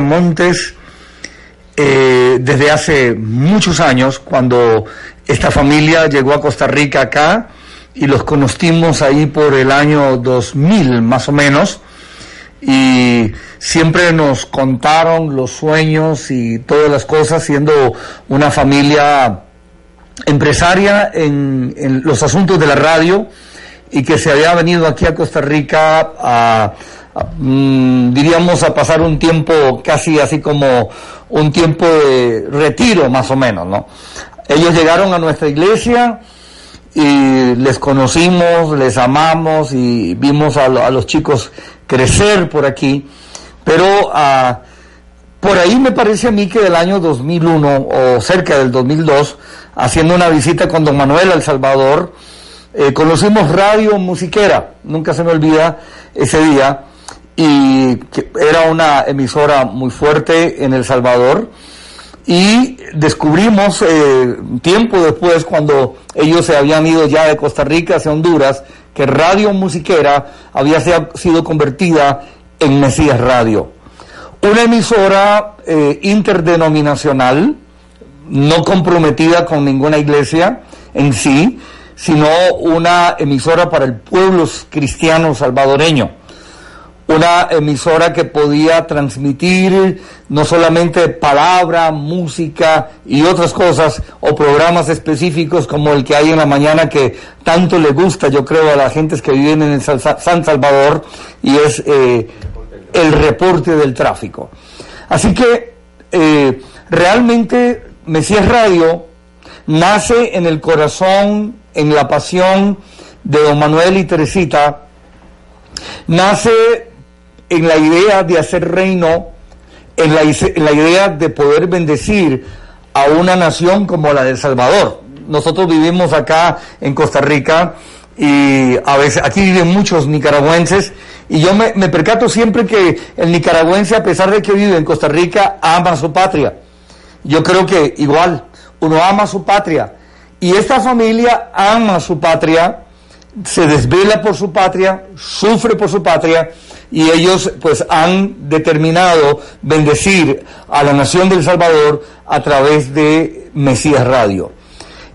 Montes eh, desde hace muchos años, cuando esta familia llegó a Costa Rica acá y los conocimos ahí por el año 2000 más o menos y siempre nos contaron los sueños y todas las cosas siendo una familia empresaria en, los asuntos de la radio y que se había venido aquí a Costa Rica a, diríamos a pasar un tiempo casi así como un tiempo de retiro más o menos, ¿no? Ellos llegaron a nuestra iglesia y les conocimos, les amamos y vimos a, los chicos crecer por aquí, pero uh, por ahí me parece a mí que del año 2001 o cerca del 2002, haciendo una visita con don Manuel al Salvador, eh, conocimos Radio Musiquera, nunca se me olvida ese día, y que era una emisora muy fuerte en El Salvador, y descubrimos eh, tiempo después, cuando ellos se habían ido ya de Costa Rica hacia Honduras, que Radio Musiquera había sido convertida en Mesías Radio. Una emisora eh, interdenominacional, no comprometida con ninguna iglesia en sí, sino una emisora para el pueblo cristiano salvadoreño. Una emisora que podía transmitir no solamente palabra, música y otras cosas, o programas específicos como el que hay en la mañana que tanto le gusta, yo creo, a las gentes que viven en San Salvador, y es eh, el reporte del tráfico. Así que eh, realmente Mesías Radio nace en el corazón, en la pasión de don Manuel y Teresita, nace en la idea de hacer reino, en la, en la idea de poder bendecir a una nación como la de El Salvador. Nosotros vivimos acá en Costa Rica y a veces aquí viven muchos nicaragüenses y yo me, me, percato siempre que el nicaragüense a pesar de que vive en Costa Rica ama su patria yo creo que igual, uno ama su patria y esta familia ama su patria, se desvela por su patria, sufre por su patria y ellos pues han determinado bendecir a la nación del Salvador a través de Mesías Radio.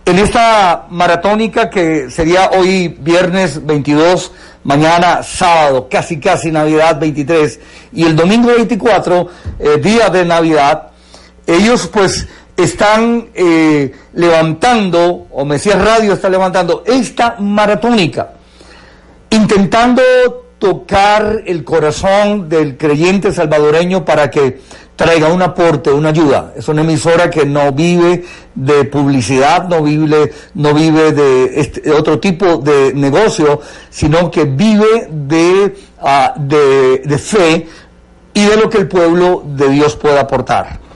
En esta maratónica que sería hoy viernes 22, mañana sábado, casi casi Navidad 23 y el domingo 24, eh, día de Navidad, ellos pues están eh, levantando, o Mesías Radio está levantando esta maratónica, intentando tocar el corazón del creyente salvadoreño para que traiga un aporte, una ayuda. Es una emisora que no vive de publicidad, no vive, no vive de, este, otro tipo de negocio, sino que vive de, de, de fe y de lo que el pueblo de Dios pueda aportar.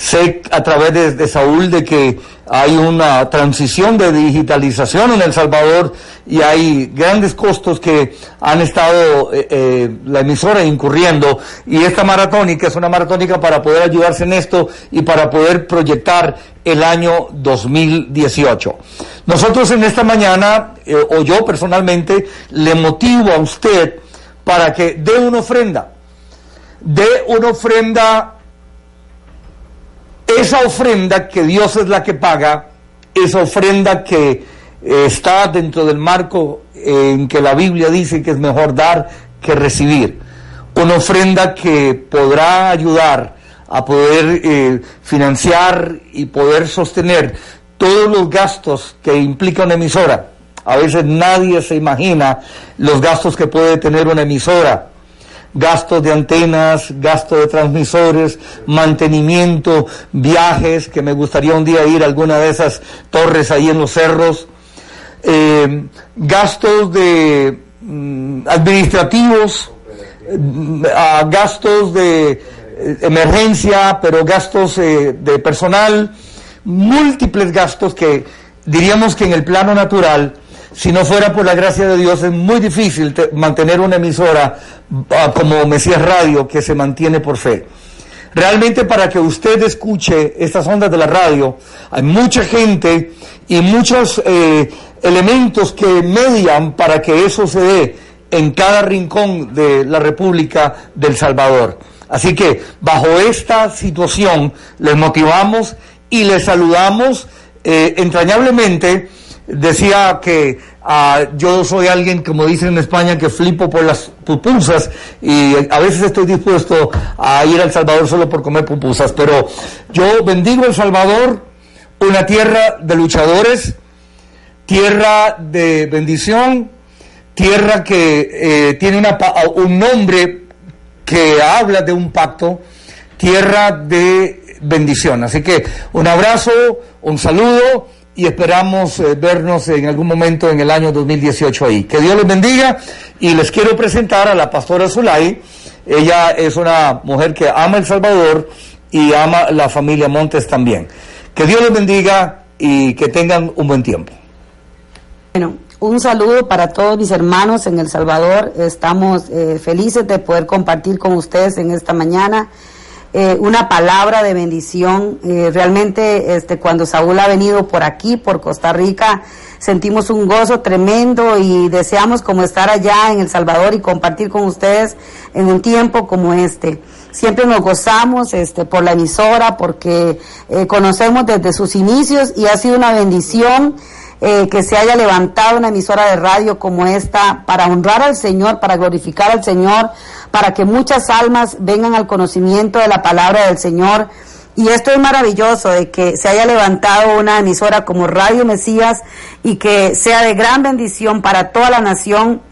Sé a través de, Saúl de que hay una transición de digitalización en El Salvador y hay grandes costos que han estado eh, eh, la emisora incurriendo y esta maratónica es una maratónica para poder ayudarse en esto y para poder proyectar el año 2018. Nosotros en esta mañana, eh, o yo personalmente, le motivo a usted para que dé una ofrenda, dé una ofrenda esa ofrenda que Dios es la que paga, esa ofrenda que eh, está dentro del marco en que la Biblia dice que es mejor dar que recibir. Una ofrenda que podrá ayudar a poder eh, financiar y poder sostener todos los gastos que implica una emisora. A veces nadie se imagina los gastos que puede tener una emisora gastos de antenas, gastos de transmisores, mantenimiento, viajes, que me gustaría un día ir a alguna de esas torres ahí en los cerros, eh, gastos de mm, administrativos, gastos de eh, emergencia, pero gastos eh, de personal, múltiples gastos que diríamos que en el plano natural si no fuera por la gracia de Dios, es muy difícil mantener una emisora ah, como Mesías Radio que se mantiene por fe. Realmente para que usted escuche estas ondas de la radio, hay mucha gente y muchos eh, elementos que median para que eso se dé en cada rincón de la República del Salvador. Así que bajo esta situación les motivamos y les saludamos eh, entrañablemente. Decía que ah, yo soy alguien, como dicen en España, que flipo por las pupusas y a veces estoy dispuesto a ir a El Salvador solo por comer pupusas, pero yo bendigo El Salvador, una tierra de luchadores, tierra de bendición, tierra que eh, tiene una, un nombre que habla de un pacto, tierra de bendición. Así que un abrazo, un saludo y esperamos eh, vernos en algún momento en el año 2018 ahí. Que Dios les bendiga y les quiero presentar a la pastora Zulay. Ella es una mujer que ama El Salvador y ama la familia Montes también. Que Dios les bendiga y que tengan un buen tiempo. Bueno, un saludo para todos mis hermanos en El Salvador. Estamos eh, felices de poder compartir con ustedes en esta mañana eh, una palabra de bendición. Eh, realmente, este, cuando Saúl ha venido por aquí, por Costa Rica, sentimos un gozo tremendo y deseamos como estar allá en El Salvador y compartir con ustedes en un tiempo como este. Siempre nos gozamos este, por la emisora porque conocemos desde sus inicios y ha sido una bendición eh, que se haya levantado una emisora de radio como esta para honrar al Señor, para glorificar al Señor, para que muchas almas vengan al conocimiento de la palabra del Señor. Y esto es maravilloso de que se haya levantado una emisora como Radio Mesías y que sea de gran bendición para toda la nación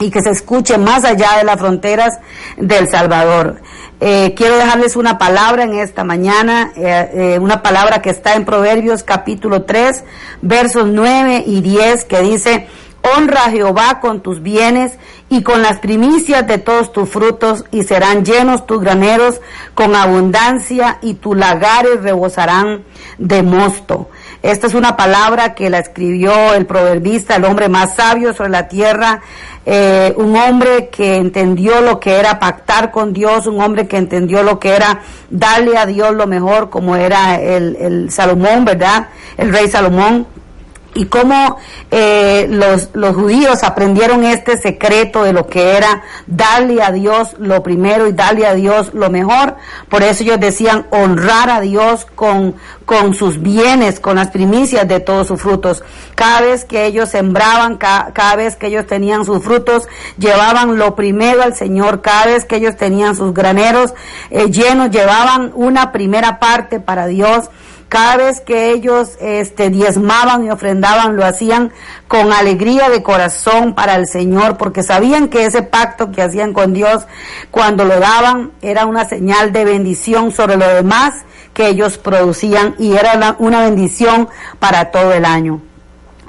y que se escuche más allá de las fronteras del Salvador. Eh, quiero dejarles una palabra en esta mañana, eh, eh, una palabra que está en Proverbios capítulo 3, versos 9 y 10, que dice, honra a Jehová con tus bienes y con las primicias de todos tus frutos, y serán llenos tus graneros con abundancia, y tus lagares rebosarán de mosto. Esta es una palabra que la escribió el proverbista, el hombre más sabio sobre la tierra, eh, un hombre que entendió lo que era pactar con Dios, un hombre que entendió lo que era darle a Dios lo mejor, como era el, el Salomón, ¿verdad? El rey Salomón y cómo eh, los, los judíos aprendieron este secreto de lo que era darle a Dios lo primero y darle a Dios lo mejor. Por eso ellos decían honrar a Dios con, con sus bienes, con las primicias de todos sus frutos. Cada vez que ellos sembraban, cada vez que ellos tenían sus frutos, llevaban lo primero al Señor. Cada vez que ellos tenían sus graneros eh, llenos, llevaban una primera parte para Dios cada vez que ellos este, diezmaban y ofrendaban, lo hacían con alegría de corazón para el Señor, porque sabían que ese pacto que hacían con Dios, cuando lo daban, era una señal de bendición sobre lo demás que ellos producían y era una bendición para todo el año.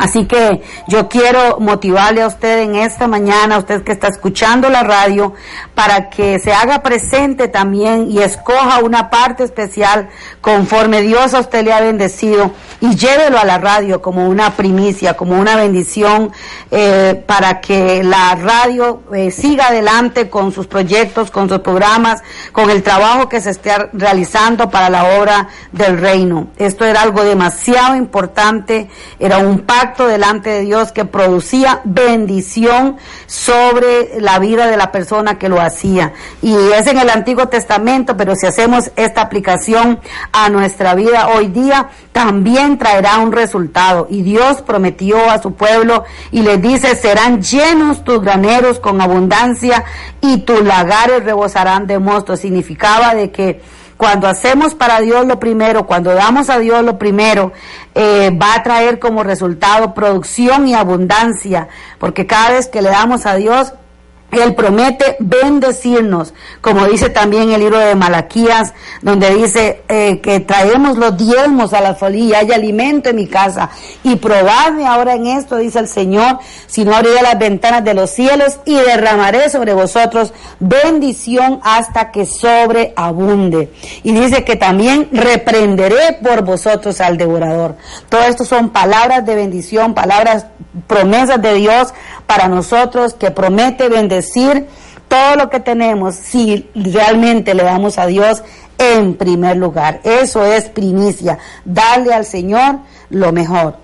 Así que yo quiero motivarle a usted en esta mañana, a usted que está escuchando la radio, para que se haga presente también y escoja una parte especial conforme Dios a usted le ha bendecido y llévelo a la radio como una primicia, como una bendición eh, para que la radio eh, siga adelante con sus proyectos, con sus programas, con el trabajo que se esté realizando para la obra del reino. Esto era algo demasiado importante, era un pacto delante de Dios que producía bendición sobre la vida de la persona que lo hacía. Y es en el Antiguo Testamento, pero si hacemos esta aplicación a nuestra vida hoy día, también traerá un resultado. Y Dios prometió a su pueblo y les dice, serán llenos tus graneros con abundancia y tus lagares rebosarán de mosto. Significaba de que cuando hacemos para Dios lo primero, cuando damos a Dios lo primero, eh, va a traer como resultado producción y abundancia, porque cada vez que le damos a Dios, él promete bendecirnos, como dice también el libro de Malaquías, donde dice eh, que traemos los diezmos a la folía, hay alimento en mi casa. Y probadme ahora en esto, dice el Señor, si no abriré las ventanas de los cielos y derramaré sobre vosotros bendición hasta que sobreabunde. Y dice que también reprenderé por vosotros al devorador. Todo esto son palabras de bendición, palabras, promesas de Dios para nosotros que promete bendecir todo lo que tenemos si realmente le damos a Dios en primer lugar. Eso es primicia, darle al Señor lo mejor.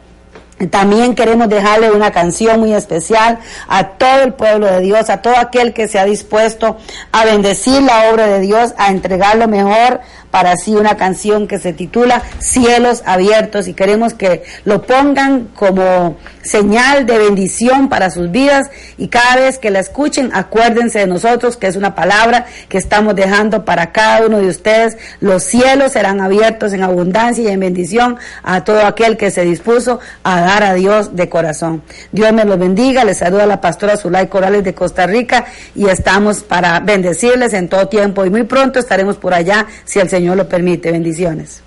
También queremos dejarle una canción muy especial a todo el pueblo de Dios, a todo aquel que se ha dispuesto a bendecir la obra de Dios, a entregar lo mejor para así una canción que se titula Cielos Abiertos y queremos que lo pongan como señal de bendición para sus vidas y cada vez que la escuchen acuérdense de nosotros que es una palabra que estamos dejando para cada uno de ustedes. Los cielos serán abiertos en abundancia y en bendición a todo aquel que se dispuso a dar a Dios de corazón. Dios me los bendiga, les saluda la pastora Zulay Corales de Costa Rica y estamos para bendecirles en todo tiempo y muy pronto estaremos por allá si el Señor lo permite. Bendiciones.